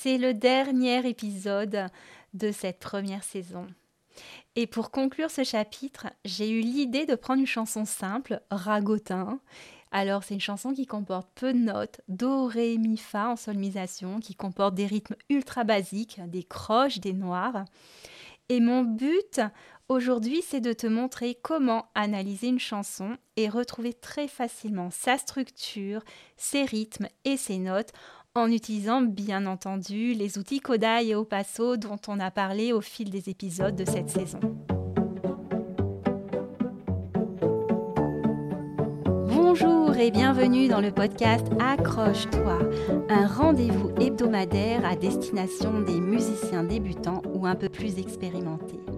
c'est le dernier épisode de cette première saison. Et pour conclure ce chapitre, j'ai eu l'idée de prendre une chanson simple, Ragotin. Alors c'est une chanson qui comporte peu de notes, do, ré, mi, fa en solmisation, qui comporte des rythmes ultra basiques, des croches, des noirs. Et mon but aujourd'hui, c'est de te montrer comment analyser une chanson et retrouver très facilement sa structure, ses rythmes et ses notes en utilisant bien entendu les outils Kodai et Opasso dont on a parlé au fil des épisodes de cette saison. Bonjour et bienvenue dans le podcast Accroche-toi, un rendez-vous hebdomadaire à destination des musiciens débutants ou un peu plus expérimentés.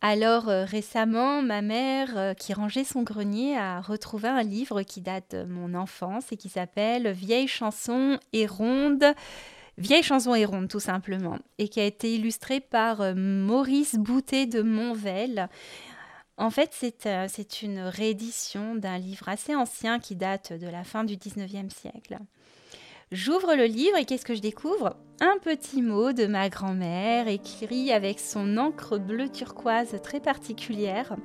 Alors euh, récemment, ma mère, euh, qui rangeait son grenier, a retrouvé un livre qui date de mon enfance et qui s'appelle Vieilles chansons et rondes. Vieilles chansons et rondes, tout simplement, et qui a été illustré par euh, Maurice Boutet de Monvel. En fait, c'est une réédition d'un livre assez ancien qui date de la fin du 19e siècle. J'ouvre le livre et qu'est-ce que je découvre? Un petit mot de ma grand-mère écrit avec son encre bleue turquoise très particulière.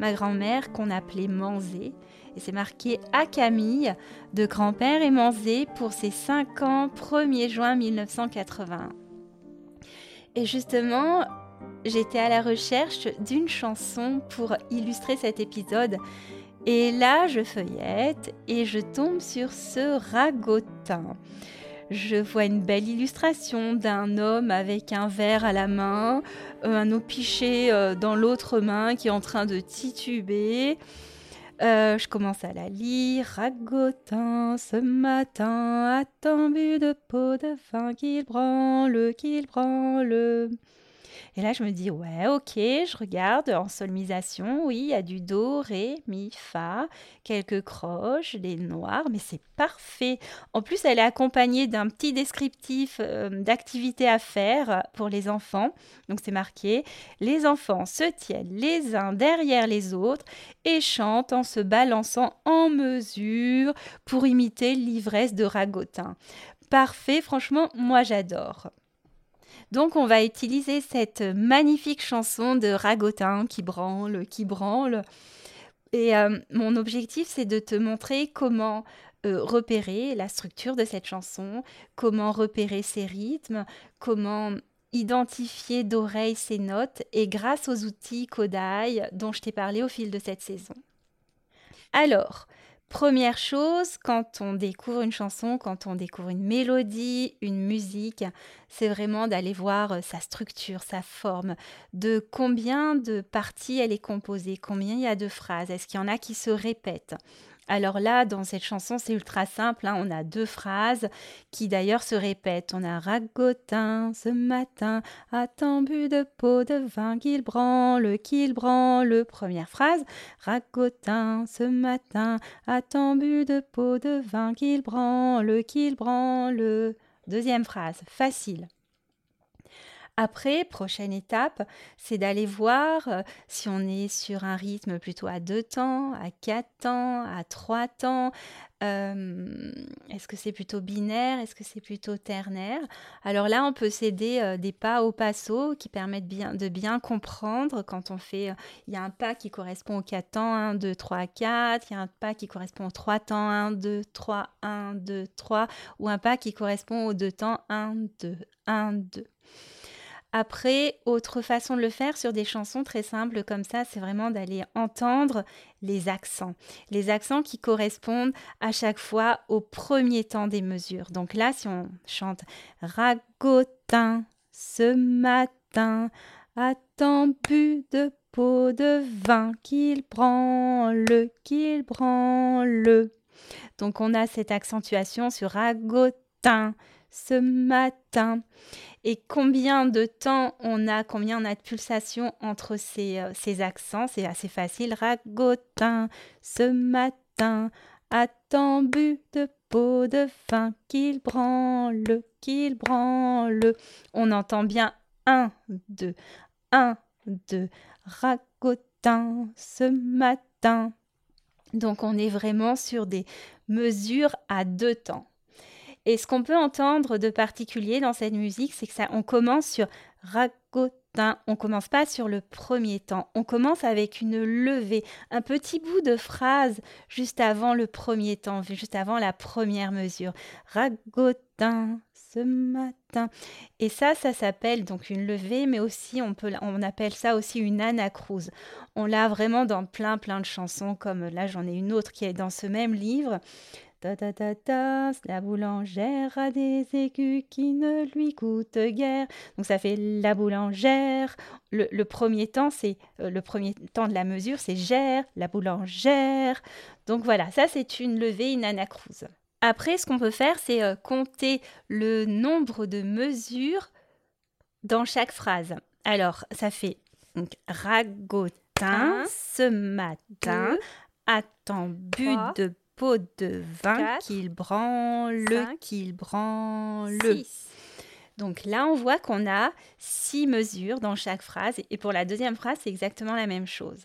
Ma grand-mère qu'on appelait Manzé. Et c'est marqué à Camille de grand-père et Manzé pour ses 5 ans 1er juin 1980. Et justement, j'étais à la recherche d'une chanson pour illustrer cet épisode et là, je feuillette et je tombe sur ce ragotin. Je vois une belle illustration d'un homme avec un verre à la main, euh, un eau piché euh, dans l'autre main qui est en train de tituber. Euh, je commence à la lire. Ragotin, ce matin, a bu de peau de vin qu'il branle, qu'il branle. Et là, je me dis, ouais, ok, je regarde en solmisation, oui, il y a du do, ré, mi, fa, quelques croches, des noirs, mais c'est parfait. En plus, elle est accompagnée d'un petit descriptif euh, d'activités à faire pour les enfants. Donc, c'est marqué, les enfants se tiennent les uns derrière les autres et chantent en se balançant en mesure pour imiter l'ivresse de Ragotin. Parfait, franchement, moi j'adore. Donc on va utiliser cette magnifique chanson de Ragotin qui branle, qui branle. Et euh, mon objectif, c'est de te montrer comment euh, repérer la structure de cette chanson, comment repérer ses rythmes, comment identifier d'oreille ses notes et grâce aux outils Kodai dont je t'ai parlé au fil de cette saison. Alors, Première chose, quand on découvre une chanson, quand on découvre une mélodie, une musique, c'est vraiment d'aller voir euh, sa structure, sa forme, de combien de parties elle est composée, combien il y a de phrases, est-ce qu'il y en a qui se répètent. Alors là, dans cette chanson, c'est ultra simple. Hein. On a deux phrases qui d'ailleurs se répètent. On a ragotin ce matin, tant bu de peau de vin qu'il branle, qu'il branle. Première phrase, ragotin ce matin, tant bu de peau de vin qu'il branle, qu'il branle. Deuxième phrase, facile. Après, prochaine étape, c'est d'aller voir euh, si on est sur un rythme plutôt à deux temps, à quatre temps, à trois temps. Euh, est-ce que c'est plutôt binaire Est-ce que c'est plutôt ternaire? Alors là, on peut s'aider euh, des pas au passo qui permettent bien, de bien comprendre quand on fait. il y a un pas qui correspond aux quatre temps 1, 2, 3, 4. Il y a un pas qui correspond aux trois temps 1, 2, 3, 1, 2, 3. Ou un pas qui correspond aux deux temps 1, 2, 1, 2. Après, autre façon de le faire sur des chansons très simples comme ça, c'est vraiment d'aller entendre les accents. Les accents qui correspondent à chaque fois au premier temps des mesures. Donc là, si on chante ragotin ce matin, a tant bu de pot de vin qu'il branle, qu'il branle. Donc on a cette accentuation sur ragotin ce matin. Et combien de temps on a, combien on a de pulsations entre ces, euh, accents, c'est assez facile. Ragotin ce matin a tant bu de pot de vin qu'il branle, qu'il branle. On entend bien un, deux, un, deux. Ragotin ce matin. Donc on est vraiment sur des mesures à deux temps. Et ce qu'on peut entendre de particulier dans cette musique, c'est que ça, on commence sur ragotin. On commence pas sur le premier temps. On commence avec une levée, un petit bout de phrase juste avant le premier temps, juste avant la première mesure. Ragotin ce matin. Et ça, ça s'appelle donc une levée, mais aussi on peut, on appelle ça aussi une anacrouse. On l'a vraiment dans plein plein de chansons, comme là j'en ai une autre qui est dans ce même livre. Ta ta ta ta, la boulangère a des écus qui ne lui coûtent guère. Donc ça fait la boulangère. Le, premier temps, c'est euh, le premier temps de la mesure, c'est gère, la boulangère. Donc voilà, ça c'est une levée, une anacrouse. Après, ce qu'on peut faire, c'est euh, compter le nombre de mesures dans chaque phrase. Alors, ça fait donc, ragotin ce matin, attend but de pot de vin qu'il branle, qu'il branle. Donc là, on voit qu'on a six mesures dans chaque phrase. Et pour la deuxième phrase, c'est exactement la même chose.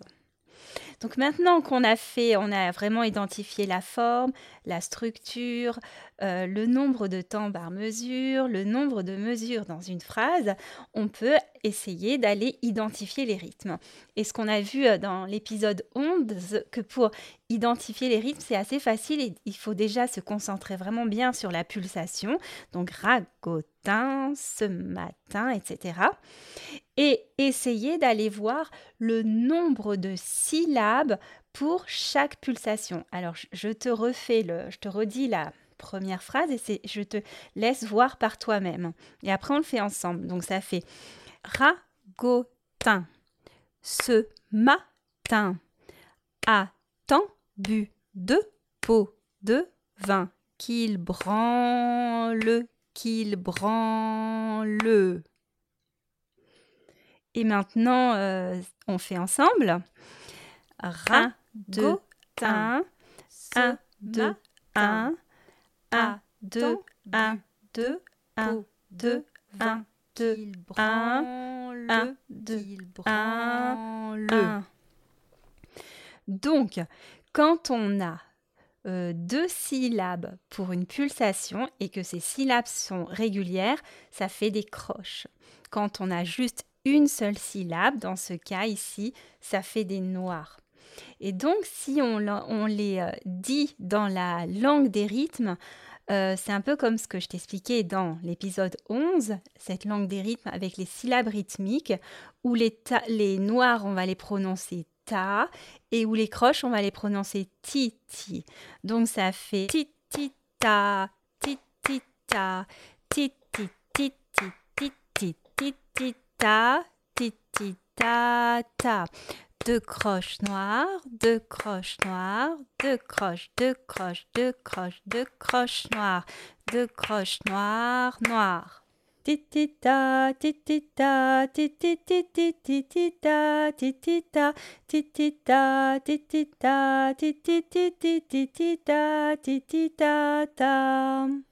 Donc maintenant qu'on a fait, on a vraiment identifié la forme, la structure, euh, le nombre de temps par mesure, le nombre de mesures dans une phrase, on peut essayer d'aller identifier les rythmes. Et ce qu'on a vu euh, dans l'épisode 11, que pour identifier les rythmes, c'est assez facile et il faut déjà se concentrer vraiment bien sur la pulsation. Donc ragotin, ce matin, etc. Et essayer d'aller voir le nombre de syllabes pour chaque pulsation. Alors, je te refais le, je te redis la première phrase et je te laisse voir par toi-même. Et après, on le fait ensemble. Donc, ça fait ragotin. Ce matin a tant bu de pot de vin qu'il branle, qu'il branle. Et maintenant, euh, on fait ensemble. Ra, deux, un, un, deux, un, un, deux, un, deux, un, deux, un, deux, un, un, deux, un, Donc, quand on a euh, deux syllabes pour une pulsation et que ces syllabes sont régulières, ça fait des croches. Quand on a juste une seule syllabe, dans ce cas ici, ça fait des noirs. Et donc, si on, les euh, dit dans la langue des rythmes, euh, c'est un peu comme ce que je t'expliquais dans l'épisode 11, cette langue des rythmes avec les syllabes rythmiques, où les, les noirs, on va les prononcer ta, et où les croches, on va les prononcer ti, ti. Donc, ça fait ti, ti, ta, ti, ti, ta, ti, ti, ti, ti, ti, ti, ti, ti, ta, ti, ti, ta, ta deux croches noires, deux croches noires, deux croches, deux croches, deux croches, deux croches noires, deux croches noires, noires. Titita, titita, titita, titita, titita, titita, titita, titita, titita, ta.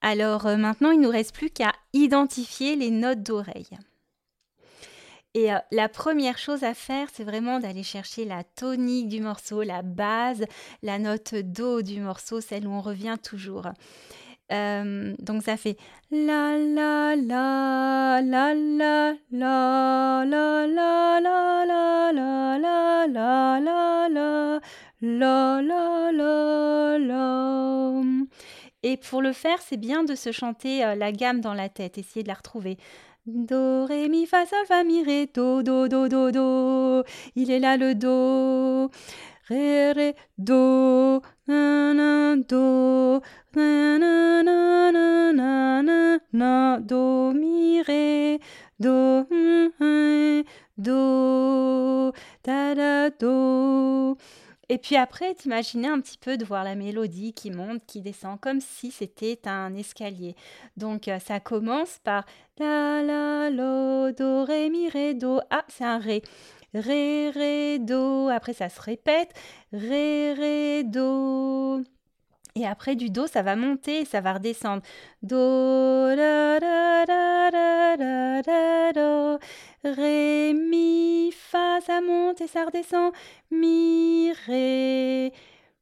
Alors maintenant, il nous reste plus qu'à identifier les notes d'oreille. Et euh, la première chose à faire, c'est vraiment d'aller chercher la tonique du morceau, la base, la note do du morceau, celle où on revient toujours. Euh, donc ça fait la la la la la la la la la la la la la la la la la la Et pour le faire, c'est bien de se chanter euh, la gamme dans la tête, essayer de la retrouver. Do, ré, mi, fa, sol, fa, mi, ré, do, do, do, do, do. Il est là le do. Ré, ré, do, na, na, do, na, na, na, na, na, na, do, mi, ré, do, do, ta, da, do. Et puis après, t'imaginer un petit peu de voir la mélodie qui monte, qui descend, comme si c'était un escalier. Donc euh, ça commence par la la lo do ré mi ré do. Ah, c'est un ré. Ré ré do. Après ça se répète. Ré ré do. Et après du do, ça va monter, ça va redescendre. Do da da da do. Ré mi fa, ça monte et ça redescend. Mi ré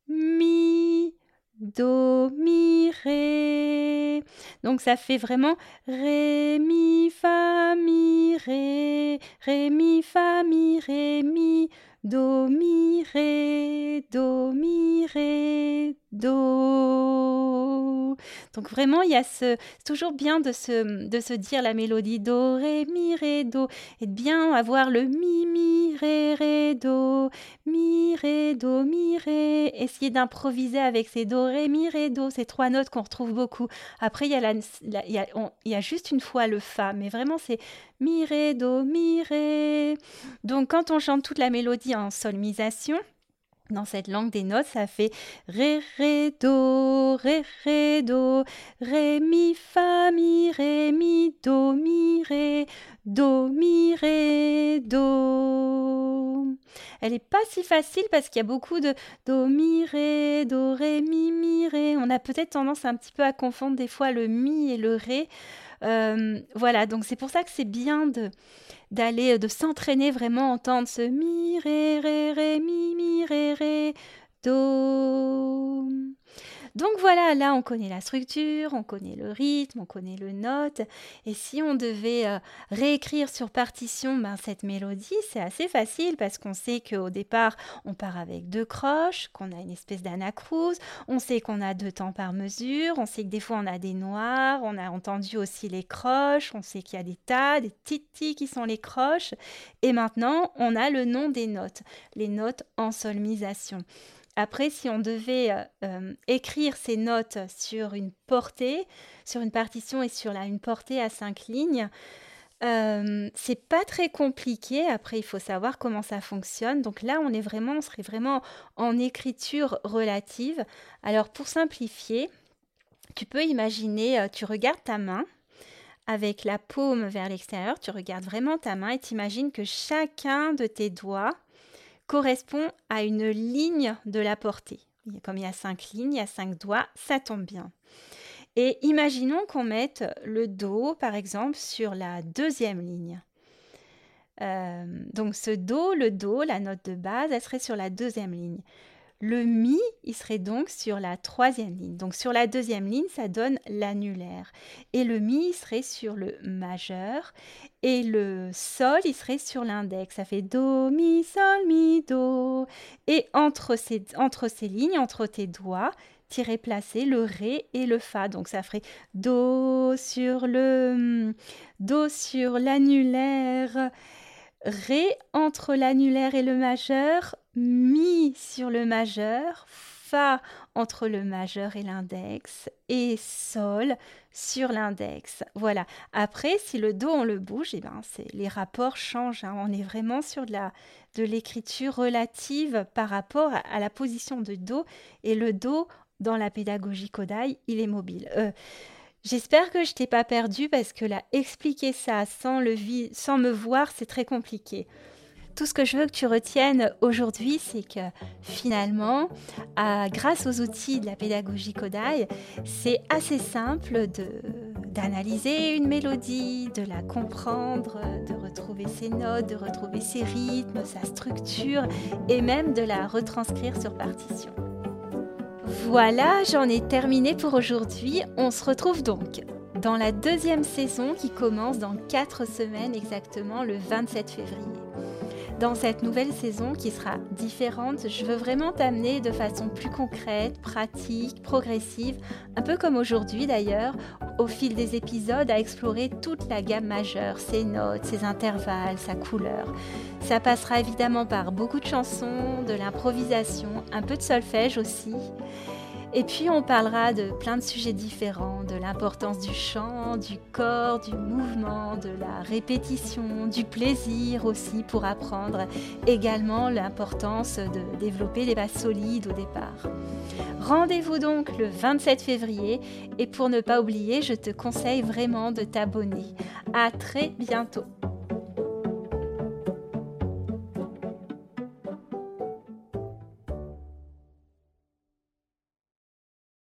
mi do mi ré. Donc ça fait vraiment ré mi fa mi ré ré mi fa mi ré mi do mi ré do mi ré do. Donc vraiment, il y a ce, c'est toujours bien de se, dire la mélodie do, ré, mi, ré, do, et de bien avoir le mi, mi, ré, ré, do, mi, ré, do, mi, ré. Essayer d'improviser avec ces do, ré, mi, ré, do, ces trois notes qu'on retrouve beaucoup. Après, il y, y a juste une fois le fa, mais vraiment, c'est mi, ré, do, mi, ré. Donc, quand on chante toute la mélodie en solmisation, dans cette langue des notes, ça fait ré, ré, do, ré, ré, do, ré, mi, fa, mi, ré, mi, do, mi, ré, do, mi, ré, do. Elle n'est pas si facile parce qu'il y a beaucoup de do, mi, ré, do, ré, mi, mi, ré. On a peut-être tendance un petit peu à confondre des fois le mi et le ré. Euh, voilà, donc c'est pour ça que c'est bien de d'aller, de s'entraîner vraiment, entendre ce mi, ré, ré, ré, mi, mi, ré, ré, do. Donc voilà, là on connaît la structure, on connaît le rythme, on connaît le note. Et si on devait euh, réécrire sur partition ben, cette mélodie, c'est assez facile parce qu'on sait qu'au départ on part avec deux croches, qu'on a une espèce d'anacrouse, on sait qu'on a deux temps par mesure, on sait que des fois on a des noirs, on a entendu aussi les croches, on sait qu'il y a des tas, des titis qui sont les croches. Et maintenant on a le nom des notes, les notes en solmisation. Après, si on devait euh, euh, écrire ces notes sur une portée, sur une partition et sur une portée à cinq lignes, euh, c'est pas très compliqué. Après, il faut savoir comment ça fonctionne. Donc là, on est vraiment, on serait vraiment en écriture relative. Alors, pour simplifier, tu peux imaginer, tu regardes ta main avec la paume vers l'extérieur, tu regardes vraiment ta main et tu imagines que chacun de tes doigts correspond à une ligne de la portée. Comme il y a cinq lignes, il y a cinq doigts, ça tombe bien. Et imaginons qu'on mette le Do, par exemple, sur la deuxième ligne. Euh, donc ce Do, le Do, la note de base, elle serait sur la deuxième ligne. Le Mi, il serait donc sur la troisième ligne. Donc sur la deuxième ligne, ça donne l'annulaire. Et le Mi, il serait sur le majeur. Et le Sol, il serait sur l'index. Ça fait Do, Mi, Sol, Mi, Do. Et entre ces, lignes, entre tes doigts, tirer placer le Ré et le Fa. Donc ça ferait Do sur le Do sur l'annulaire. Ré entre l'annulaire et le majeur, Mi sur le majeur, Fa entre le majeur et l'index, et Sol sur l'index. Voilà. Après, si le Do on le bouge, eh ben, les rapports changent. Hein. On est vraiment sur de, la, de l'écriture relative par rapport à, la position de Do. Et le Do, dans la pédagogie Kodai, il est mobile. Euh, J'espère que je t'ai pas perdu parce que là, expliquer ça sans, le sans me voir, c'est très compliqué. Tout ce que je veux que tu retiennes aujourd'hui, c'est que finalement, grâce aux outils de la pédagogie Kodai, c'est assez simple d'analyser une mélodie, de la comprendre, de retrouver ses notes, de retrouver ses rythmes, sa structure et même de la retranscrire sur partition. Voilà, j'en ai terminé pour aujourd'hui. On se retrouve donc dans la deuxième saison qui commence dans 4 semaines exactement le 27 février. Dans cette nouvelle saison qui sera différente, je veux vraiment t'amener de façon plus concrète, pratique, progressive, un peu comme aujourd'hui d'ailleurs, au fil des épisodes à explorer toute la gamme majeure, ses notes, ses intervalles, sa couleur. Ça passera évidemment par beaucoup de chansons, de l'improvisation, un peu de solfège aussi. Et puis on parlera de plein de sujets différents, de l'importance du chant, du corps, du mouvement, de la répétition, du plaisir aussi pour apprendre, également l'importance de développer les bases solides au départ. Rendez-vous donc le 27 février et pour ne pas oublier, je te conseille vraiment de t'abonner. À très bientôt.